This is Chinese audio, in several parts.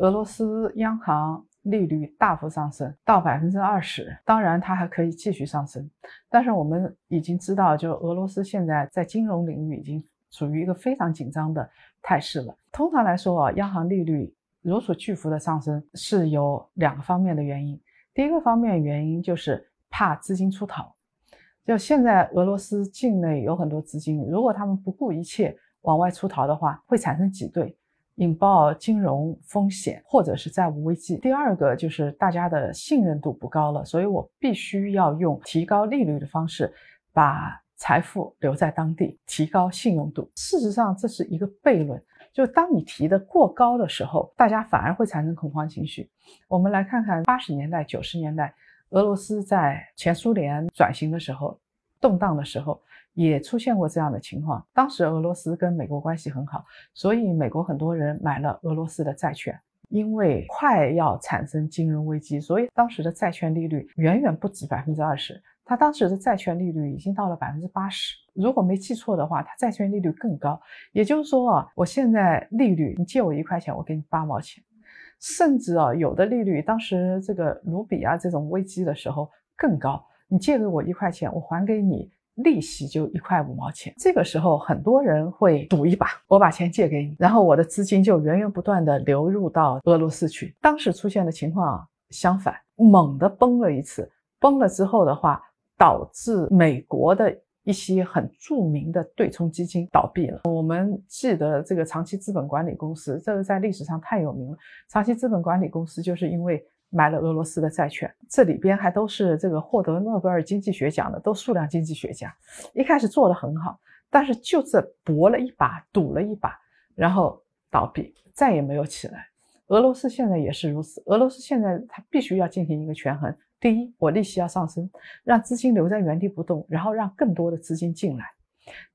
俄罗斯央行利率大幅上升到百分之二十，当然它还可以继续上升，但是我们已经知道，就俄罗斯现在在金融领域已经处于一个非常紧张的态势了。通常来说啊，央行利率如此巨幅的上升是有两个方面的原因。第一个方面原因就是怕资金出逃，就现在俄罗斯境内有很多资金，如果他们不顾一切往外出逃的话，会产生挤兑。引爆金融风险或者是债务危机。第二个就是大家的信任度不高了，所以我必须要用提高利率的方式把财富留在当地，提高信用度。事实上，这是一个悖论，就当你提的过高的时候，大家反而会产生恐慌情绪。我们来看看八十年代、九十年代，俄罗斯在前苏联转型的时候，动荡的时候。也出现过这样的情况。当时俄罗斯跟美国关系很好，所以美国很多人买了俄罗斯的债券。因为快要产生金融危机，所以当时的债券利率远远不止百分之二十。它当时的债券利率已经到了百分之八十。如果没记错的话，它债券利率更高。也就是说啊，我现在利率，你借我一块钱，我给你八毛钱，甚至啊，有的利率，当时这个卢比啊这种危机的时候更高。你借给我一块钱，我还给你。利息就一块五毛钱，这个时候很多人会赌一把，我把钱借给你，然后我的资金就源源不断的流入到俄罗斯去。当时出现的情况相反，猛地崩了一次，崩了之后的话，导致美国的一些很著名的对冲基金倒闭了。我们记得这个长期资本管理公司，这个在历史上太有名了。长期资本管理公司就是因为。买了俄罗斯的债券，这里边还都是这个获得诺贝尔经济学奖的，都数量经济学家。一开始做的很好，但是就这搏了一把，赌了一把，然后倒闭，再也没有起来。俄罗斯现在也是如此。俄罗斯现在它必须要进行一个权衡：第一，我利息要上升，让资金留在原地不动，然后让更多的资金进来；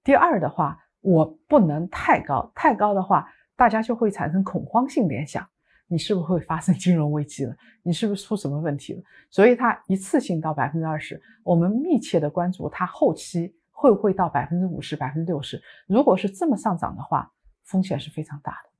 第二的话，我不能太高，太高的话，大家就会产生恐慌性联想。你是不是会发生金融危机了？你是不是出什么问题了？所以它一次性到百分之二十，我们密切的关注它后期会不会到百分之五十、百分之六十。如果是这么上涨的话，风险是非常大的。